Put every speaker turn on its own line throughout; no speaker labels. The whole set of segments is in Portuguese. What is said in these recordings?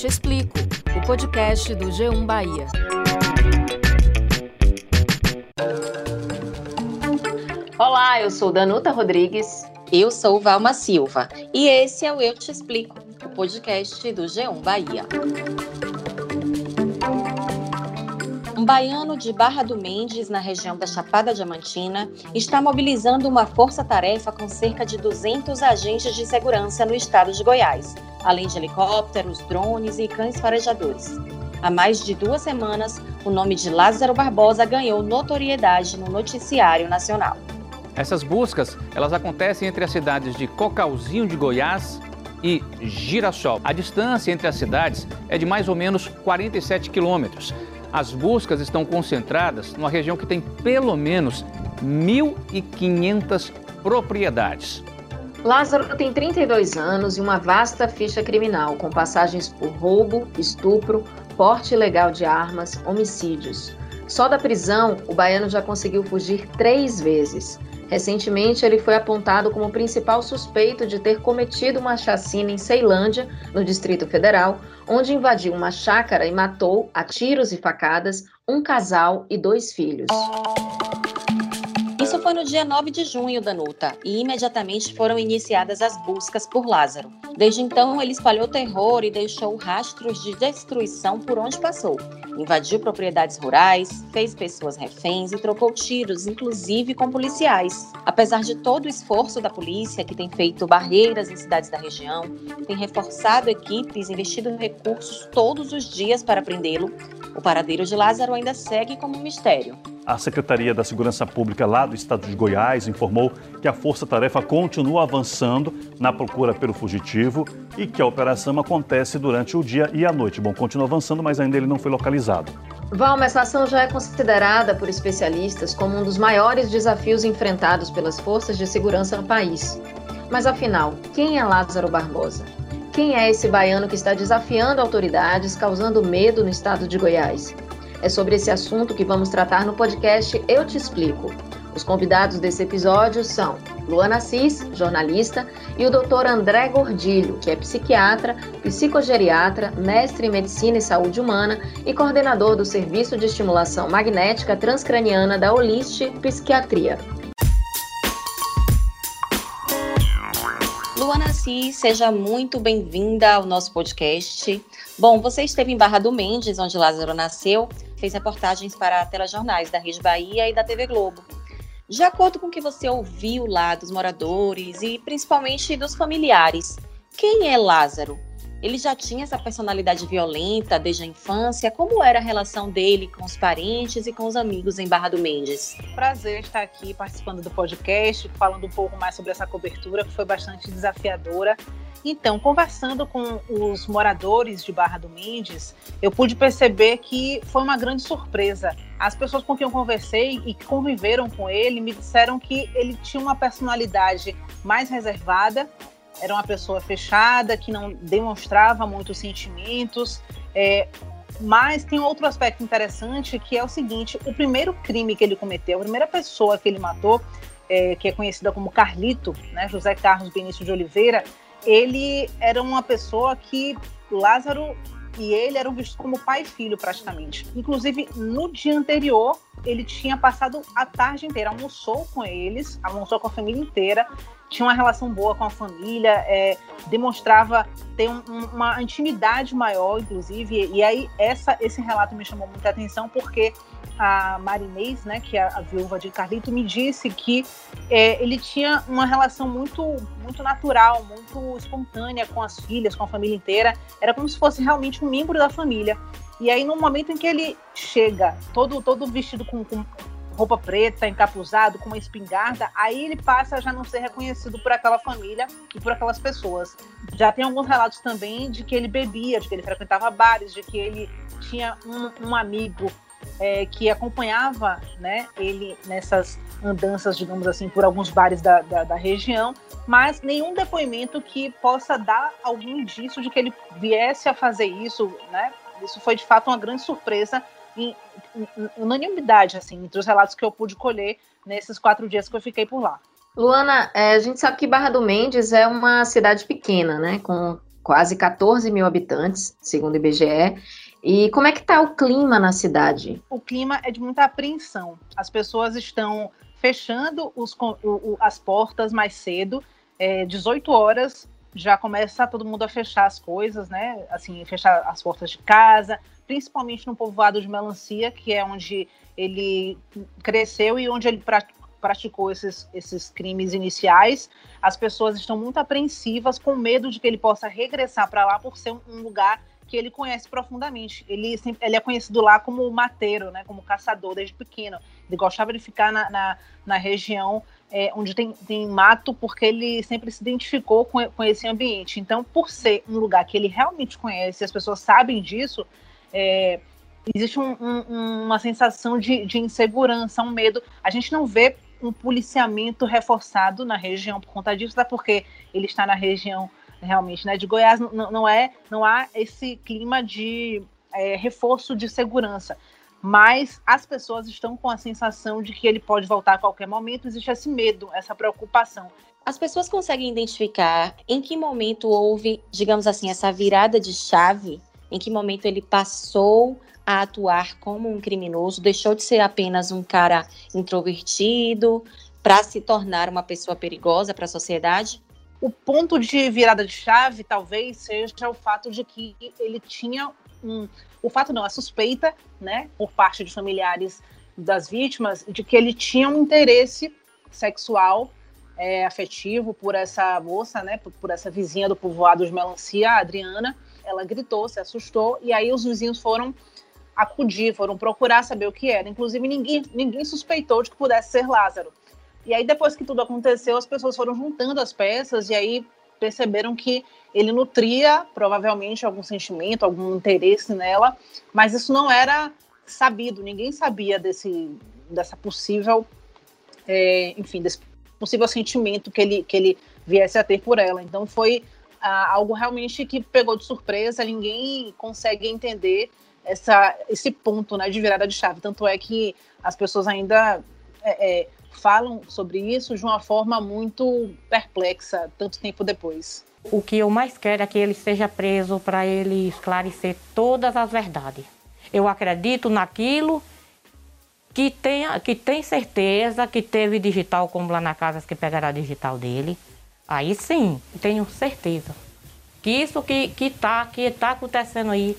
Te Explico, o podcast do G1 Bahia.
Olá, eu sou Danuta Rodrigues.
Eu sou Valma Silva e esse é o Eu Te Explico, o podcast do G1 Bahia. Um baiano de Barra do Mendes, na região da Chapada Diamantina, está mobilizando uma força-tarefa com cerca de 200 agentes de segurança no estado de Goiás, além de helicópteros, drones e cães farejadores. Há mais de duas semanas, o nome de Lázaro Barbosa ganhou notoriedade no noticiário nacional.
Essas buscas, elas acontecem entre as cidades de Cocalzinho de Goiás e Girassol. A distância entre as cidades é de mais ou menos 47 quilômetros. As buscas estão concentradas numa região que tem pelo menos 1.500 propriedades.
Lázaro tem 32 anos e uma vasta ficha criminal, com passagens por roubo, estupro, porte ilegal de armas, homicídios. Só da prisão, o baiano já conseguiu fugir três vezes. Recentemente, ele foi apontado como principal suspeito de ter cometido uma chacina em Ceilândia, no Distrito Federal, onde invadiu uma chácara e matou, a tiros e facadas, um casal e dois filhos.
Foi no dia 9 de junho, Danuta, e imediatamente foram iniciadas as buscas por Lázaro. Desde então, ele espalhou terror e deixou rastros de destruição por onde passou. Invadiu propriedades rurais, fez pessoas reféns e trocou tiros, inclusive com policiais. Apesar de todo o esforço da polícia, que tem feito barreiras em cidades da região, tem reforçado equipes, investido recursos todos os dias para prendê-lo, o paradeiro de Lázaro ainda segue como um mistério.
A Secretaria da Segurança Pública lá do estado de Goiás informou que a força-tarefa continua avançando na procura pelo fugitivo e que a operação acontece durante o dia e a noite. Bom, continua avançando, mas ainda ele não foi localizado.
Valma, essa ação já é considerada por especialistas como um dos maiores desafios enfrentados pelas forças de segurança no país. Mas afinal, quem é Lázaro Barbosa? Quem é esse baiano que está desafiando autoridades, causando medo no estado de Goiás? É sobre esse assunto que vamos tratar no podcast Eu Te Explico. Os convidados desse episódio são Luana Assis, jornalista, e o Dr. André Gordilho, que é psiquiatra, psicogeriatra, mestre em medicina e saúde humana e coordenador do Serviço de Estimulação Magnética Transcraniana da Oliste Psiquiatria.
Luana Assis, seja muito bem-vinda ao nosso podcast. Bom, você esteve em Barra do Mendes, onde Lázaro nasceu, fez reportagens para telejornais da Rede Bahia e da TV Globo. De acordo com o que você ouviu lá dos moradores e principalmente dos familiares, quem é Lázaro? Ele já tinha essa personalidade violenta desde a infância? Como era a relação dele com os parentes e com os amigos em Barra do Mendes?
Prazer estar aqui participando do podcast, falando um pouco mais sobre essa cobertura que foi bastante desafiadora. Então, conversando com os moradores de Barra do Mendes, eu pude perceber que foi uma grande surpresa. As pessoas com quem eu conversei e que conviveram com ele me disseram que ele tinha uma personalidade mais reservada era uma pessoa fechada, que não demonstrava muitos sentimentos. É, mas tem outro aspecto interessante que é o seguinte: o primeiro crime que ele cometeu, a primeira pessoa que ele matou, é, que é conhecida como Carlito, né, José Carlos Benício de Oliveira, ele era uma pessoa que Lázaro e ele eram vistos como pai e filho praticamente. Inclusive, no dia anterior, ele tinha passado a tarde inteira, almoçou com eles, almoçou com a família inteira, tinha uma relação boa com a família, é, demonstrava ter um, uma intimidade maior, inclusive. E aí essa, esse relato me chamou muita atenção porque a Marinês, né, que é a viúva de Carlito, me disse que é, ele tinha uma relação muito, muito natural, muito espontânea com as filhas, com a família inteira. Era como se fosse realmente um membro da família. E aí, no momento em que ele chega, todo, todo vestido com, com roupa preta, encapuzado, com uma espingarda, aí ele passa a já não ser reconhecido por aquela família e por aquelas pessoas. Já tem alguns relatos também de que ele bebia, de que ele frequentava bares, de que ele tinha um, um amigo é, que acompanhava né, ele nessas andanças, digamos assim, por alguns bares da, da, da, região, mas nenhum depoimento que possa dar algum indício de que ele viesse a fazer isso, né? Isso foi de fato uma grande surpresa em, unanimidade, assim, entre os relatos que eu pude colher nesses quatro dias que eu fiquei por lá.
Luana, é, a gente sabe que Barra do Mendes é uma cidade pequena, né, com quase 14 mil habitantes, segundo o IBGE. E como é que está o clima na cidade?
O clima é de muita apreensão. As pessoas estão fechando os, o, o, as portas mais cedo, é, 18 horas já começa todo mundo a fechar as coisas, né? Assim, fechar as portas de casa, principalmente no povoado de Melancia, que é onde ele cresceu e onde ele praticou esses, esses crimes iniciais. As pessoas estão muito apreensivas, com medo de que ele possa regressar para lá por ser um lugar que ele conhece profundamente. Ele, ele é conhecido lá como mateiro, né, como caçador desde pequeno. Ele gostava de ficar na, na, na região é, onde tem, tem mato, porque ele sempre se identificou com, com esse ambiente. Então, por ser um lugar que ele realmente conhece, as pessoas sabem disso, é, existe um, um, uma sensação de, de insegurança, um medo. A gente não vê um policiamento reforçado na região por conta disso, até porque ele está na região realmente, né? De Goiás não, não é, não há esse clima de é, reforço de segurança. Mas as pessoas estão com a sensação de que ele pode voltar a qualquer momento, existe esse medo, essa preocupação.
As pessoas conseguem identificar em que momento houve, digamos assim, essa virada de chave, em que momento ele passou a atuar como um criminoso, deixou de ser apenas um cara introvertido para se tornar uma pessoa perigosa para a sociedade?
O ponto de virada de chave talvez seja o fato de que ele tinha um. O fato não, a suspeita, né, por parte de familiares das vítimas, de que ele tinha um interesse sexual é, afetivo por essa moça, né, por, por, essa vizinha do povoado de Melancia, a Adriana. Ela gritou, se assustou, e aí os vizinhos foram acudir, foram procurar saber o que era. Inclusive, ninguém, ninguém suspeitou de que pudesse ser Lázaro. E aí, depois que tudo aconteceu, as pessoas foram juntando as peças e aí perceberam que ele nutria provavelmente algum sentimento, algum interesse nela, mas isso não era sabido, ninguém sabia desse, dessa possível, é, enfim, desse possível sentimento que ele, que ele viesse a ter por ela. Então foi ah, algo realmente que pegou de surpresa, ninguém consegue entender essa, esse ponto né, de virada de chave. Tanto é que as pessoas ainda é, é, falam sobre isso de uma forma muito perplexa, tanto tempo depois.
O que eu mais quero é que ele seja preso para ele esclarecer todas as verdades. Eu acredito naquilo que tem, que tem certeza que teve digital, como lá na casa que pegará a digital dele. Aí sim, tenho certeza. Que isso que que tá, que tá acontecendo aí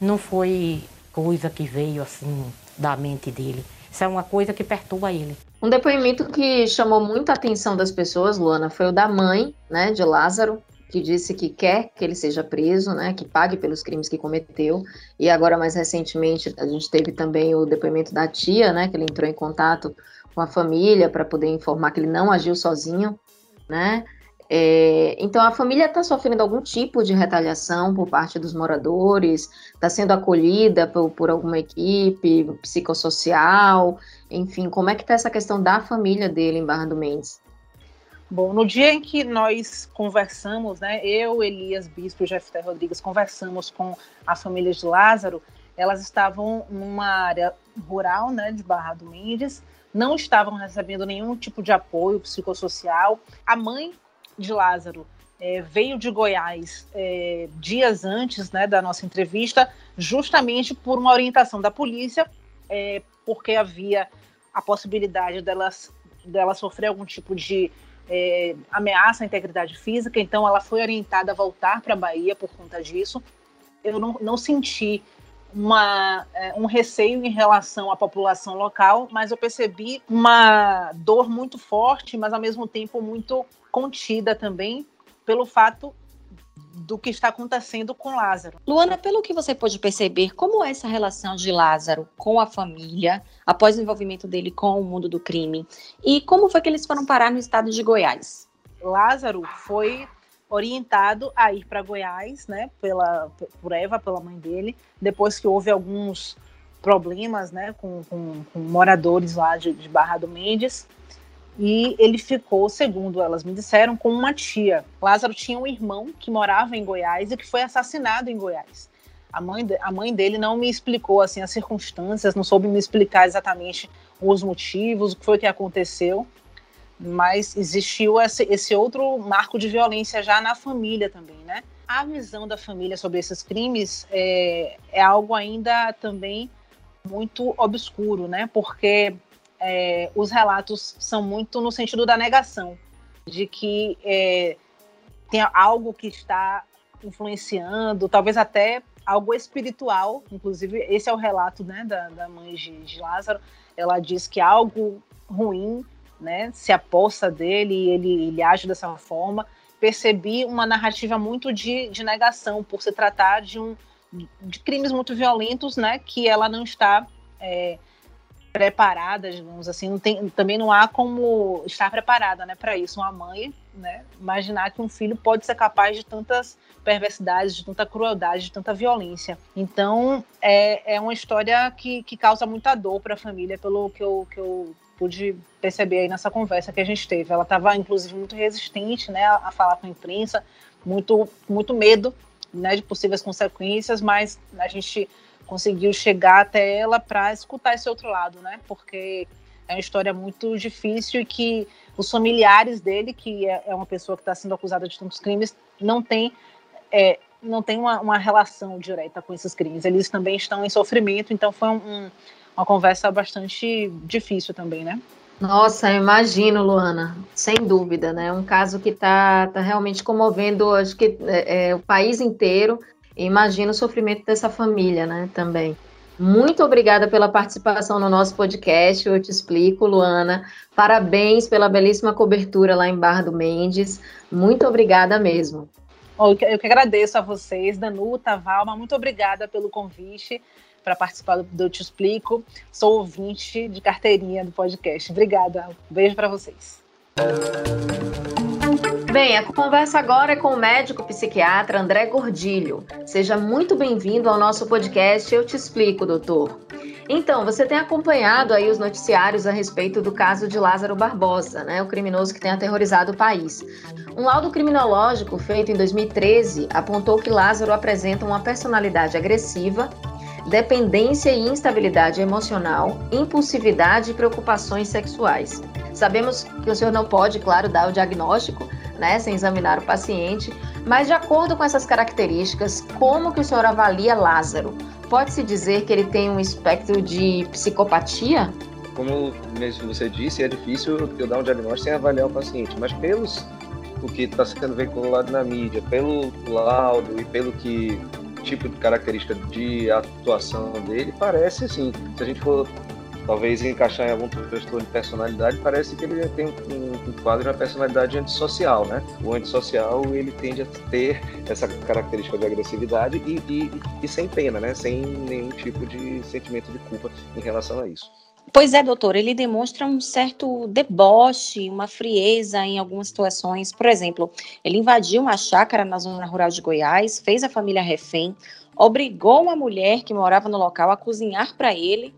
não foi coisa que veio assim da mente dele. Isso é uma coisa que perturba ele.
Um depoimento que chamou muita atenção das pessoas, Luana, foi o da mãe, né, de Lázaro, que disse que quer que ele seja preso, né, que pague pelos crimes que cometeu. E agora, mais recentemente, a gente teve também o depoimento da tia, né, que ele entrou em contato com a família para poder informar que ele não agiu sozinho, né? É, então, a família está sofrendo algum tipo de retaliação por parte dos moradores, está sendo acolhida por, por, alguma equipe psicossocial, enfim, como é que está essa questão da família dele em Barra do Mendes?
Bom, no dia em que nós conversamos, né, eu, Elias Bispo e Jefté Rodrigues conversamos com a família de Lázaro, elas estavam numa área rural, né, de Barra do Mendes, não estavam recebendo nenhum tipo de apoio psicossocial. A mãe de Lázaro é, veio de Goiás é, dias antes né, da nossa entrevista, justamente por uma orientação da polícia, é, porque havia a possibilidade delas, dela sofrer algum tipo de é, ameaça à integridade física, então ela foi orientada a voltar para a Bahia por conta disso. Eu não, não senti uma, é, um receio em relação à população local, mas eu percebi uma dor muito forte, mas ao mesmo tempo muito contida também pelo fato do que está acontecendo com Lázaro.
Luana, pelo que você pôde perceber, como é essa relação de Lázaro com a família após o envolvimento dele com o mundo do crime? E como foi que eles foram parar no estado de Goiás?
Lázaro foi orientado a ir para Goiás, né, pela por Eva, pela mãe dele, depois que houve alguns problemas, né, com, com, com moradores lá de, de Barra do Mendes e ele ficou, segundo elas me disseram, com uma tia. Lázaro tinha um irmão que morava em Goiás e que foi assassinado em Goiás. A mãe, a mãe dele não me explicou assim as circunstâncias, não soube me explicar exatamente os motivos, o que foi que aconteceu, mas existiu esse, esse outro marco de violência já na família também, né? a visão da família sobre esses crimes é, é algo ainda também muito obscuro, né? Porque é, os relatos são muito no sentido da negação, de que é, tem algo que está influenciando, talvez até algo espiritual. Inclusive, esse é o relato né, da, da mãe de, de Lázaro. Ela diz que algo ruim né, se aposta dele e ele, ele age dessa forma. Percebi uma narrativa muito de, de negação, por se tratar de, um, de crimes muito violentos, né, que ela não está é, preparada, digamos assim, não tem, também não há como estar preparada, né, para isso. Uma mãe, né, imaginar que um filho pode ser capaz de tantas perversidades, de tanta crueldade, de tanta violência. Então, é, é uma história que, que causa muita dor para a família, pelo que eu, que eu pude perceber aí nessa conversa que a gente teve. Ela estava, inclusive, muito resistente, né, a, a falar com a imprensa, muito, muito medo, né, de possíveis consequências, mas a gente conseguiu chegar até ela para escutar esse outro lado, né? Porque é uma história muito difícil e que os familiares dele, que é, é uma pessoa que está sendo acusada de tantos crimes, não tem, é, não tem uma, uma, relação direta com esses crimes. Eles também estão em sofrimento, então foi um, um, uma conversa bastante difícil também, né?
Nossa, eu imagino, Luana, sem dúvida, né? Um caso que está tá realmente comovendo, acho que é, é, o país inteiro. Imagina o sofrimento dessa família, né, também. Muito obrigada pela participação no nosso podcast. Eu te explico, Luana. Parabéns pela belíssima cobertura lá em Barra do Mendes. Muito obrigada mesmo.
Eu que agradeço a vocês, Danuta, Valma. Muito obrigada pelo convite para participar do Eu Te Explico. Sou ouvinte de carteirinha do podcast. Obrigada. Um beijo para vocês.
Bem, a conversa agora é com o médico psiquiatra André Gordilho. Seja muito bem-vindo ao nosso podcast Eu Te Explico, doutor. Então, você tem acompanhado aí os noticiários a respeito do caso de Lázaro Barbosa, né, o criminoso que tem aterrorizado o país. Um laudo criminológico feito em 2013 apontou que Lázaro apresenta uma personalidade agressiva, dependência e instabilidade emocional, impulsividade e preocupações sexuais. Sabemos que o senhor não pode, claro, dar o diagnóstico, né, sem examinar o paciente, mas de acordo com essas características, como que o senhor avalia Lázaro? Pode-se dizer que ele tem um espectro de psicopatia?
Como mesmo você disse, é difícil eu dar um diagnóstico sem avaliar o paciente, mas pelos o que está sendo veiculado na mídia, pelo laudo e pelo que tipo de característica de atuação dele, parece assim. Se a gente for talvez encaixar em algum transtorno de personalidade, parece que ele tem um, um quadro de personalidade antissocial, né? O antissocial, ele tende a ter essa característica de agressividade e, e, e sem pena, né? Sem nenhum tipo de sentimento de culpa em relação a isso.
Pois é, doutor, ele demonstra um certo deboche, uma frieza em algumas situações. Por exemplo, ele invadiu uma chácara na zona rural de Goiás, fez a família refém, obrigou uma mulher que morava no local a cozinhar para ele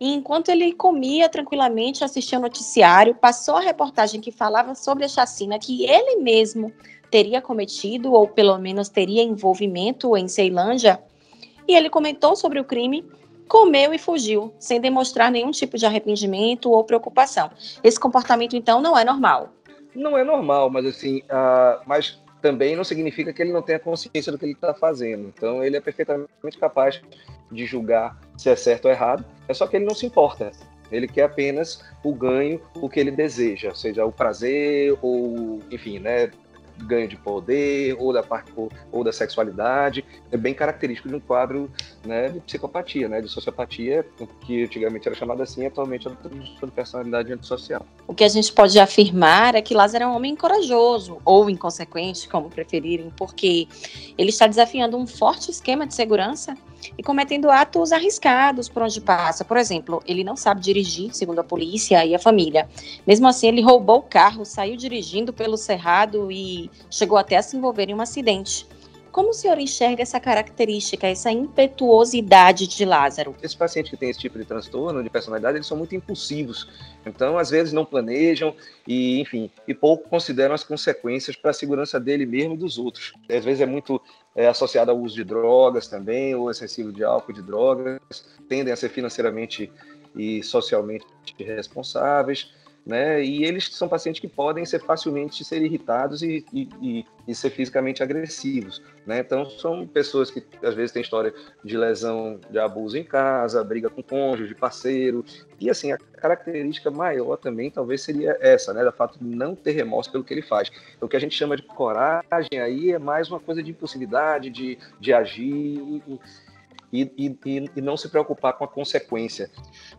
e enquanto ele comia tranquilamente, assistia o noticiário, passou a reportagem que falava sobre a chacina que ele mesmo teria cometido, ou pelo menos teria envolvimento em Ceilândia, e ele comentou sobre o crime, comeu e fugiu, sem demonstrar nenhum tipo de arrependimento ou preocupação. Esse comportamento, então, não é normal.
Não é normal, mas assim, uh, mas também não significa que ele não tenha consciência do que ele está fazendo. Então, ele é perfeitamente capaz de julgar se é certo ou errado. É só que ele não se importa. Ele quer apenas o ganho, o que ele deseja, seja o prazer ou, enfim, né, ganho de poder ou da parte ou da sexualidade é bem característico de um quadro né, de psicopatia, né, de sociopatia que antigamente era chamada assim, atualmente é de personalidade antissocial.
O que a gente pode afirmar é que Lázaro é um homem corajoso ou inconsequente, como preferirem, porque ele está desafiando um forte esquema de segurança e cometendo atos arriscados por onde passa. Por exemplo, ele não sabe dirigir, segundo a polícia e a família. Mesmo assim, ele roubou o carro, saiu dirigindo pelo cerrado e chegou até a se envolver em um acidente. Como o senhor enxerga essa característica, essa impetuosidade de Lázaro?
Esses pacientes que têm esse tipo de transtorno de personalidade, eles são muito impulsivos. Então, às vezes, não planejam e, enfim, e pouco consideram as consequências para a segurança dele mesmo e dos outros. Às vezes é muito é, associado ao uso de drogas também, ou excessivo de álcool, de drogas, tendem a ser financeiramente e socialmente responsáveis né? E eles são pacientes que podem ser facilmente ser irritados e, e, e, ser fisicamente agressivos, né? Então são pessoas que às vezes têm história de lesão, de abuso em casa, briga com cônjuge, parceiro, e assim a característica maior também talvez seria essa, né? Da fato de não ter remorso pelo que ele faz. Então, o que a gente chama de coragem aí é mais uma coisa de impulsividade, de, de agir e, e, e, não se preocupar com a consequência.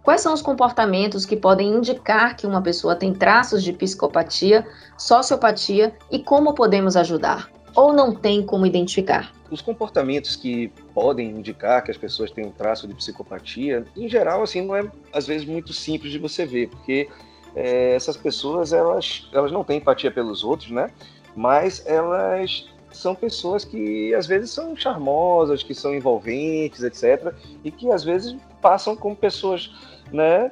Quais são os comportamentos que podem indicar que uma pessoa tem traços de psicopatia, sociopatia e como podemos ajudar? Ou não tem como identificar?
Os comportamentos que podem indicar que as pessoas têm um traço de psicopatia, em geral, assim, não é às vezes muito simples de você ver, porque é, essas pessoas elas, elas não têm empatia pelos outros, né? Mas elas são pessoas que às vezes são charmosas, que são envolventes, etc. E que às vezes passam como pessoas, né,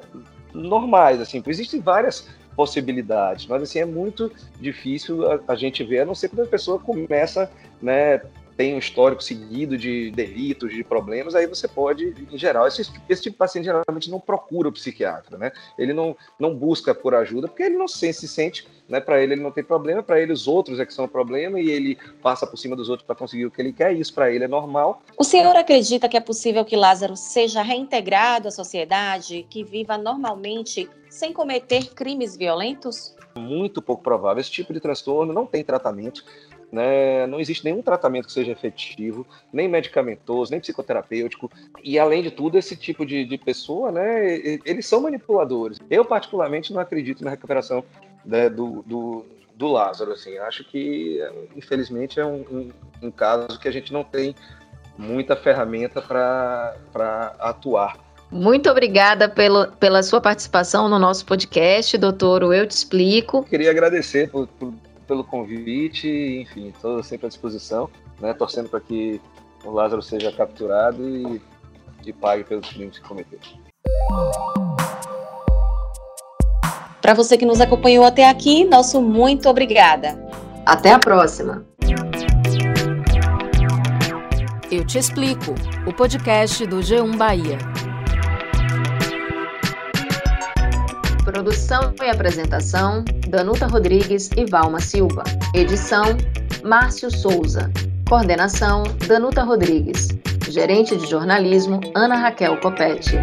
normais, assim. Existem várias possibilidades, mas assim é muito difícil a, a gente ver, a não ser quando a pessoa começa, né, tem um histórico seguido de delitos, de problemas, aí você pode, em geral, esse, esse tipo de paciente geralmente não procura o psiquiatra, né? Ele não, não busca por ajuda, porque ele não se, se sente, né? Para ele ele não tem problema, para ele os outros é que são o problema e ele passa por cima dos outros para conseguir o que ele quer, e isso para ele é normal.
O senhor acredita que é possível que Lázaro seja reintegrado à sociedade, que viva normalmente sem cometer crimes violentos?
Muito pouco provável. Esse tipo de transtorno não tem tratamento. Né? Não existe nenhum tratamento que seja efetivo, nem medicamentoso, nem psicoterapêutico. E além de tudo, esse tipo de, de pessoa, né, eles são manipuladores. Eu particularmente não acredito na recuperação né, do, do, do, Lázaro. Assim, acho que infelizmente é um, um, um caso que a gente não tem muita ferramenta para atuar.
Muito obrigada pelo, pela sua participação no nosso podcast, doutor. Eu te explico.
Queria agradecer por, por pelo convite, enfim, estou sempre à disposição, né, torcendo para que o Lázaro seja capturado e, e pague pelos crimes que cometeu.
Para você que nos acompanhou até aqui, nosso muito obrigada.
Até a próxima.
Eu te explico, o podcast do G1 Bahia.
Produção e apresentação: Danuta Rodrigues e Valma Silva. Edição: Márcio Souza. Coordenação: Danuta Rodrigues. Gerente de jornalismo: Ana Raquel Copete.